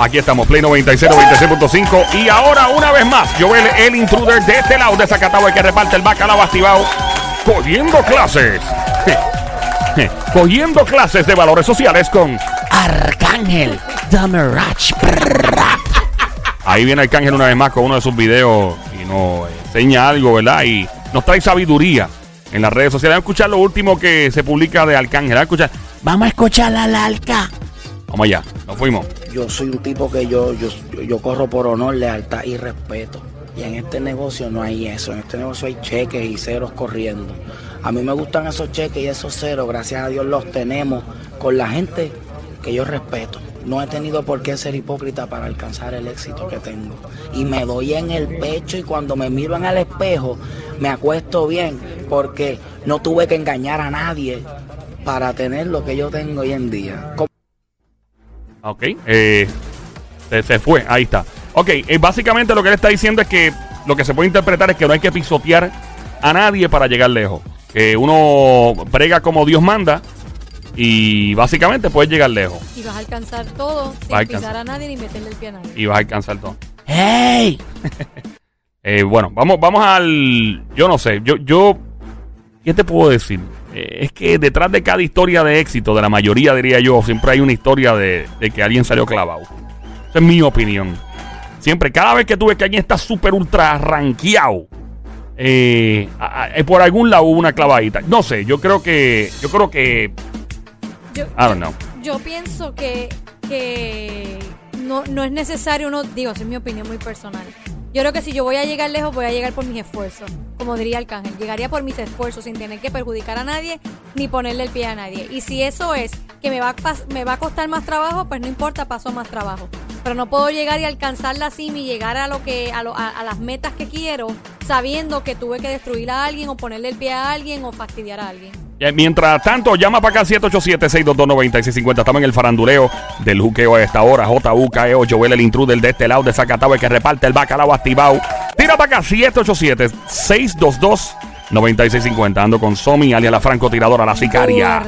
Aquí estamos, Play 96, 96.5. Y ahora, una vez más, Joel, el intruder de este lado de Zacatau, el que reparte el bacalao activado, cogiendo clases. cogiendo clases de valores sociales con Arcángel Damerach. Ahí viene Arcángel una vez más con uno de sus videos y nos enseña algo, ¿verdad? Y nos trae sabiduría en las redes sociales. Vamos a escuchar lo último que se publica de Arcángel. Vamos a escuchar. Vamos a escuchar a la alca. Vamos allá, nos fuimos. Yo soy un tipo que yo, yo, yo corro por honor, lealtad y respeto. Y en este negocio no hay eso. En este negocio hay cheques y ceros corriendo. A mí me gustan esos cheques y esos ceros. Gracias a Dios los tenemos con la gente que yo respeto. No he tenido por qué ser hipócrita para alcanzar el éxito que tengo. Y me doy en el pecho y cuando me miro en el espejo me acuesto bien porque no tuve que engañar a nadie para tener lo que yo tengo hoy en día. Ok, eh, se, se fue, ahí está. Ok, eh, básicamente lo que él está diciendo es que lo que se puede interpretar es que no hay que pisotear a nadie para llegar lejos. Que uno brega como Dios manda y básicamente puedes llegar lejos. Y vas a alcanzar todo sin a alcanzar. pisar a nadie ni meterle el pie a nadie. Y vas a alcanzar todo. ¡Hey! Eh, bueno, vamos, vamos al. Yo no sé, yo, yo. ¿Qué te puedo decir? Eh, es que detrás de cada historia de éxito, de la mayoría diría yo, siempre hay una historia de, de que alguien salió clavado. Esa es mi opinión. Siempre, cada vez que tú ves que alguien está súper ultra ranqueado, eh, eh, por algún lado hubo una clavadita. No sé, yo creo que. Yo creo que. Yo, I don't know. yo pienso que, que no, no es necesario uno, digo, esa es mi opinión muy personal. Yo creo que si yo voy a llegar lejos, voy a llegar por mis esfuerzos. Como diría Arcángel, llegaría por mis esfuerzos sin tener que perjudicar a nadie ni ponerle el pie a nadie. Y si eso es que me va a, me va a costar más trabajo, pues no importa, paso más trabajo. Pero no puedo llegar y alcanzar la cima y llegar a lo que a, lo- a- a las metas que quiero sabiendo que tuve que destruir a alguien o ponerle el pie a alguien o fastidiar a alguien. Eh, Mientras tanto, llama para acá 787-622-9650. Estamos en el faranduleo del juqueo a esta hora. JUKEO, Joel el intruder de este lado de Zacatau, el que reparte el bacalao activado. Tira para acá 787-622-9650. Ando con Somi, alias la francotiradora, la sicaria.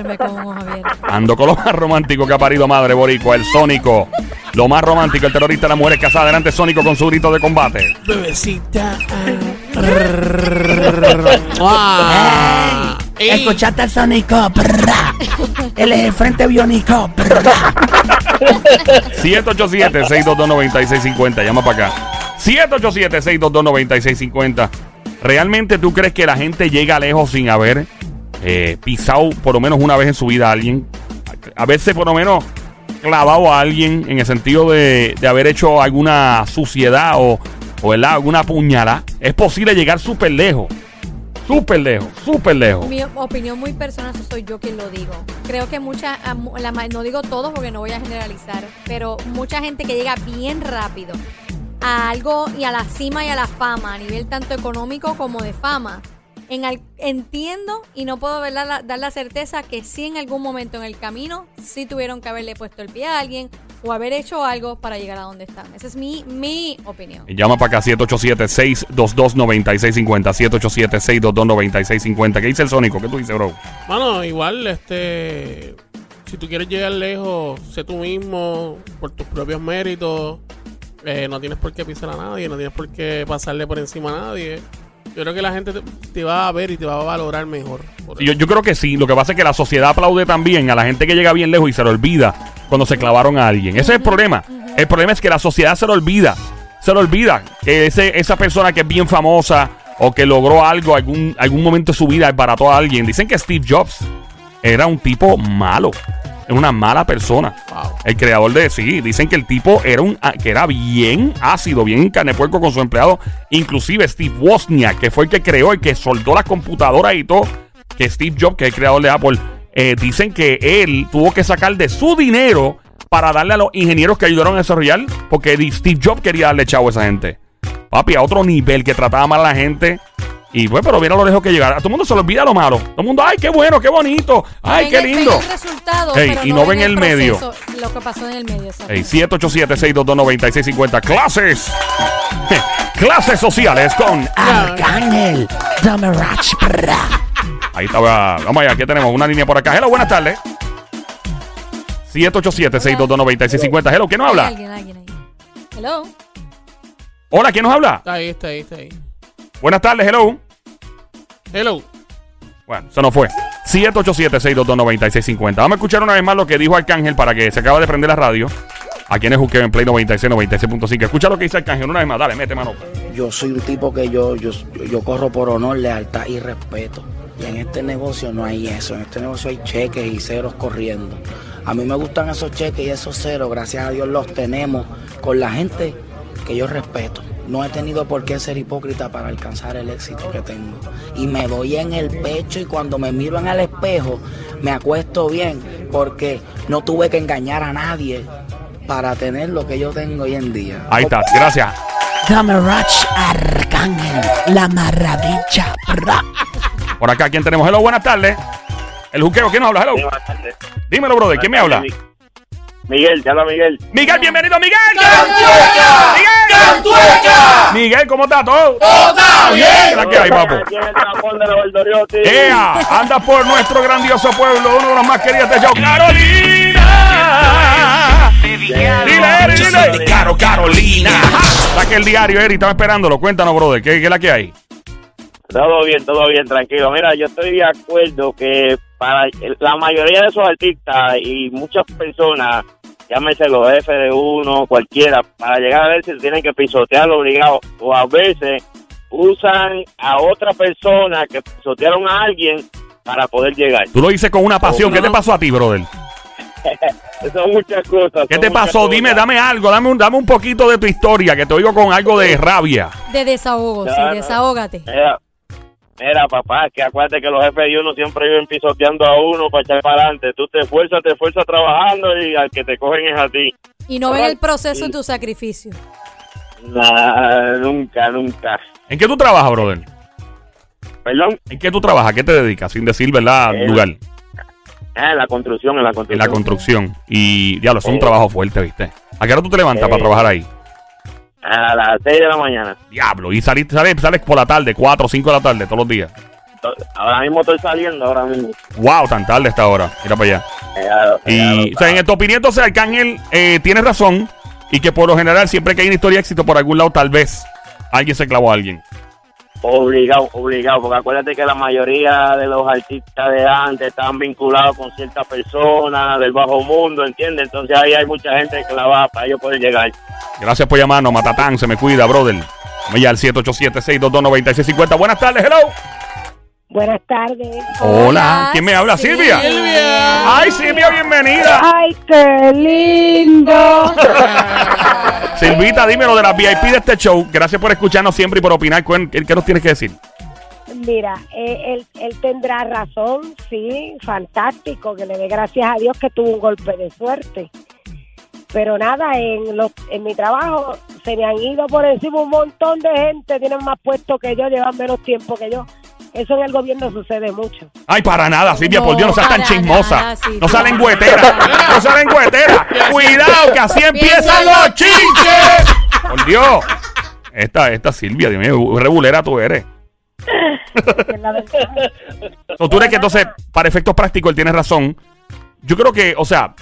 Ando con lo más romántico que ha parido madre boricua, el Sónico. Lo más romántico, el terrorista de las mujeres casadas. Adelante, Sónico, con su grito de combate. Bebecita. ¡Hey! ¿Escuchaste al Sónico? Prrra. Él es el frente biónico. Prrra. 787-622-9650. Llama para acá. 787-622-9650. ¿Realmente tú crees que la gente llega lejos sin haber eh, pisado por lo menos una vez en su vida a alguien? Haberse por lo menos clavado a alguien en el sentido de, de haber hecho alguna suciedad o, o ¿verdad? alguna puñalada. Es posible llegar súper lejos. Súper lejos, súper lejos. Mi opinión muy personal, soy yo quien lo digo. Creo que mucha, no digo todos porque no voy a generalizar, pero mucha gente que llega bien rápido a algo y a la cima y a la fama, a nivel tanto económico como de fama. En al- entiendo y no puedo ver la- dar la certeza que sí en algún momento en el camino sí tuvieron que haberle puesto el pie a alguien o haber hecho algo para llegar a donde están. Esa es mi, mi opinión. Llama para acá 787-622-9650. 787-622-9650. ¿Qué dice el Sónico? ¿Qué tú dices, bro? Mano, igual, este. Si tú quieres llegar lejos, sé tú mismo, por tus propios méritos. Eh, no tienes por qué pisar a nadie, no tienes por qué pasarle por encima a nadie. Yo creo que la gente te, te va a ver y te va a valorar mejor. Yo, yo creo que sí. Lo que pasa es que la sociedad aplaude también a la gente que llega bien lejos y se le olvida cuando se clavaron a alguien. Ese es el problema. El problema es que la sociedad se le olvida. Se le olvida que ese, esa persona que es bien famosa o que logró algo, algún, algún momento de su vida, barató a alguien. Dicen que Steve Jobs era un tipo malo. Era una mala persona. Wow. El creador de sí, dicen que el tipo era un que era bien ácido, bien carnepuerco con su empleado. Inclusive Steve Wozniak, que fue el que creó y que soldó las computadoras y todo, que Steve Jobs, que es el creador de Apple, eh, dicen que él tuvo que sacar de su dinero para darle a los ingenieros que ayudaron a desarrollar, porque Steve Jobs quería darle chavo a esa gente. Papi, a otro nivel que trataba mal a la gente. Y pues, pero mira lo lejos que llegara. A todo el mundo se le olvida lo malo. Todo el mundo, ay, qué bueno, qué bonito. Ay, Ven qué el- ven lindo. el resultado, Ey, y no ven el medio. Lo que pasó en el medio. exacto. Hey, 787-622-9650. Clases. Clases sociales con. Arcángel Damerach. Ahí estaba. Vamos allá, aquí tenemos una línea por acá. Hello, buenas tardes. 787-622-9650. Hello, ¿quién nos habla? alguien, alguien ahí. Hello. Hola, ¿quién nos habla? Está ahí, está ahí, está ahí. Buenas tardes, hello. Hello. Bueno, eso no fue. 787-622-9650. Vamos a escuchar una vez más lo que dijo Arcángel para que se acaba de prender la radio. Aquí en el Juqueo en Play 96, 96.5. Escucha lo que dice Arcángel una vez más. Dale, mete mano. Yo soy un tipo que yo, yo, yo corro por honor, lealtad y respeto. Y en este negocio no hay eso. En este negocio hay cheques y ceros corriendo. A mí me gustan esos cheques y esos ceros. Gracias a Dios los tenemos con la gente que yo respeto. No he tenido por qué ser hipócrita para alcanzar el éxito que tengo. Y me doy en el pecho y cuando me miro en el espejo me acuesto bien porque no tuve que engañar a nadie para tener lo que yo tengo hoy en día. Ahí está, gracias. Dame Arcángel, la maravilla. Por acá, ¿quién tenemos? Hello, buenas tardes. El Juqueo, ¿quién nos habla? Hello. Buenas tardes. Dímelo, brother, ¿quién me habla? Mi- Miguel, te habla Miguel. Miguel, bienvenido, Miguel. ¡Miguel! Miguel, ¿cómo está todo? ¡Todo está bien! ¿Qué hay, papo? ¡Ea! Anda por nuestro grandioso pueblo, uno de los más queridos de show, Carolina. Dile, Eri, dile. Caro, Carolina. Saque el diario, Eri, estaba esperándolo. Cuéntanos, brother, ¿qué, qué es la que hay? Todo bien, todo bien, tranquilo. Mira, yo estoy de acuerdo que para la mayoría de esos artistas y muchas personas, llámese los jefes de uno, cualquiera, para llegar a ver si tienen que pisotearlo obligado o a veces usan a otra persona que pisotearon a alguien para poder llegar. Tú lo dices con una pasión. ¿Qué te pasó a ti, brother? Son muchas cosas. ¿Qué te pasó? Dime, cosas. dame algo, dame un, dame un poquito de tu historia, que te oigo con algo de rabia. De desahogo, sí, desahógate. Mira, mira, papá, que acuérdate que los jefes de uno siempre viven pisoteando a uno para echar para adelante. Tú te esfuerzas, te esfuerzas trabajando y al que te cogen es a ti. Y no ven el proceso en tu sacrificio. Nah, nunca, nunca. ¿En qué tú trabajas, brother? Perdón, ¿En qué tú trabajas? ¿Qué te dedicas? Sin decir, ¿verdad? Eh, Lugar. ah, en la construcción, en la En construcción. la construcción. Y, diablo, es un Eh. trabajo fuerte, ¿viste? ¿A qué hora tú te levantas Eh. para trabajar ahí? A las 6 de la mañana. Diablo. Y salís, sales, sales por la tarde, 4 o 5 de la tarde, todos los días. Ahora mismo estoy saliendo, ahora mismo. Wow, tan tarde esta hora. Mira para allá. Y, o sea, en tu opinión, entonces, Arcángel eh, tiene razón. Y que por lo general, siempre que hay una historia de éxito por algún lado, tal vez alguien se clavó a alguien. Obligado, obligado, porque acuérdate que la mayoría de los artistas de antes estaban vinculados con ciertas personas del bajo mundo, ¿entiendes? Entonces ahí hay mucha gente que la va para ellos poder llegar. Gracias por llamarnos, Matatán. Se me cuida, brother. Vaya al 787-622-9650. Buenas tardes, hello. Buenas tardes. Hola. Hola, ¿Quién me habla? Silvia. Silvia. Ay, Silvia, bienvenida. ¡Ay, qué lindo! Silvita, dímelo de la VIP de este show. Gracias por escucharnos siempre y por opinar. ¿Qué, qué nos tienes que decir? Mira, eh, él, tendrá razón, sí, fantástico, que le dé gracias a Dios que tuvo un golpe de suerte. Pero nada, en, los, en mi trabajo se me han ido por encima un montón de gente, tienen más puestos que yo, llevan menos tiempo que yo. Eso en el gobierno sucede mucho. Ay, para nada, Silvia, No, por Dios, no seas tan chismosa. nada, no salen güeteras. No salen güeteras. Cuidado, que así empiezan los chinches. Por Dios. Esta, esta Silvia, Dios mío, regulera tú eres. So, tú eres que entonces, para efectos prácticos, él tiene razón. Yo creo que, o sea,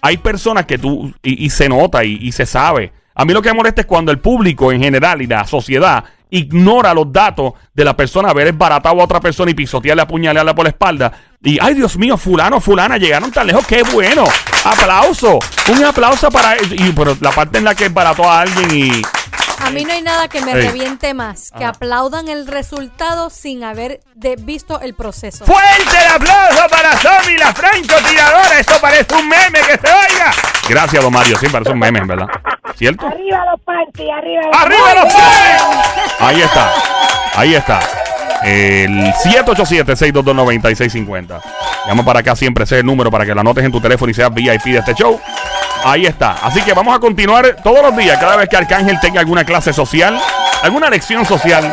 hay personas que tú, y, y se nota y, y se sabe. A mí lo que me molesta es cuando el público en general y la sociedad ignora los datos de la persona, haber esbaratado a otra persona y pisotearle, apuñalarla por la espalda. Y, ay, Dios mío, fulano, fulana, llegaron tan lejos, qué bueno. Aplauso. Un aplauso para... Y, pero la parte en la que esbarató a alguien y... A mí no hay nada que me Ey. reviente más que Ajá. aplaudan el resultado sin haber de- visto el proceso. ¡Fuerte el aplauso para Somi, la francotiradora! Esto parece un meme que se oiga. Gracias, don Mario. Sí, parece un meme, en verdad. ¿Cierto? Arriba los panties, arriba los ¡Arriba los Somi! Ahí está. Ahí está. El 787-622-9650. Llama para acá siempre, ese es el número para que lo anotes en tu teléfono y seas VIP de este show. Ahí está. Así que vamos a continuar todos los días, cada vez que Arcángel tenga alguna clase social, alguna lección social,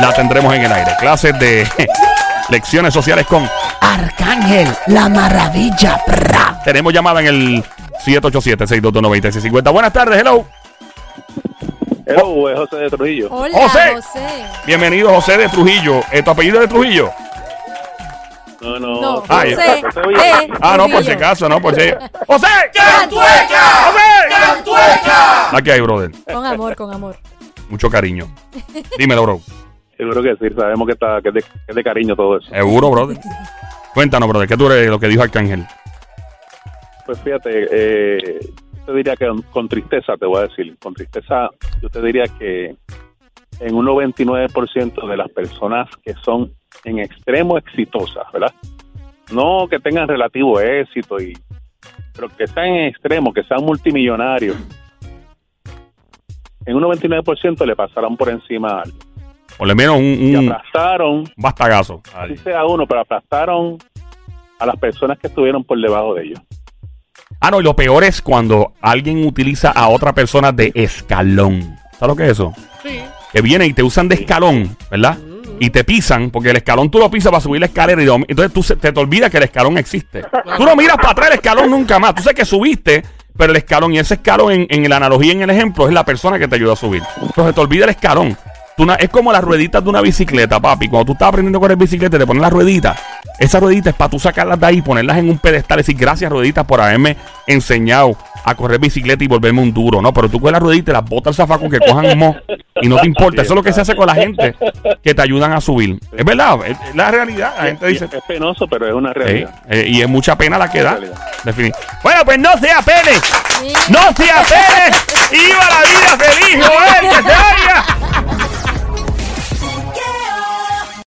la tendremos en el aire. Clases de lecciones sociales con Arcángel, la maravilla. Tenemos llamada en el 787-622-9650. Buenas tardes, hello. Hello, es José de Trujillo. Hola, José. José. Bienvenido, José de Trujillo. ¿Eh, ¿Tu apellido es de Trujillo? No, no. No, Ah, José Ah, no, por si acaso, no, por si. ¡José! ¡Cantueca! ¡José! La que hay, brother. Con amor, con amor. Mucho cariño. Dímelo, bro. Seguro que sí, sabemos que, está, que, es de, que es de cariño todo eso. Seguro, brother. Cuéntanos, brother. ¿Qué tú eres lo que dijo Arcángel? Pues fíjate, eh, yo te diría que con, tristeza, te voy a decir, con tristeza, yo te diría que en un 99% de las personas que son en extremo exitosas, ¿verdad? No que tengan relativo éxito, y, pero que están en extremo, que sean multimillonarios. En un 99% le pasarán por encima a alguien. O le menos un, Y un aplastaron, bastagazo. así sea uno, pero aplastaron a las personas que estuvieron por debajo de ellos. Ah, no, y lo peor es cuando alguien utiliza a otra persona de escalón. ¿Sabes lo que es eso? Sí. Que vienen y te usan de escalón, ¿verdad? Y te pisan, porque el escalón tú lo pisas para subir la escalera y mom- entonces tú se- te, te olvidas que el escalón existe. Tú no miras para atrás el escalón nunca más. Tú sabes que subiste, pero el escalón, y ese escalón en, en la analogía, en el ejemplo, es la persona que te ayuda a subir. Entonces te olvida el escalón. Tú es como las rueditas de una bicicleta, papi. Cuando tú estás aprendiendo a correr bicicleta, te pones las rueditas. Esas rueditas es para tú sacarlas de ahí, ponerlas en un pedestal y decir gracias, rueditas, por haberme enseñado a correr bicicleta y volverme un duro, ¿no? Pero tú con las rueditas las botas al zafacón que cojan mo y no te importa. Eso es lo que se hace con la gente que te ayudan a subir. Es verdad, es, la realidad. La gente Y dice. es penoso, pero es una realidad. eh, y es mucha pena la que da. Bueno, pues no sea pene. No sea pene. Iba la vida feliz, Joel, que vaya.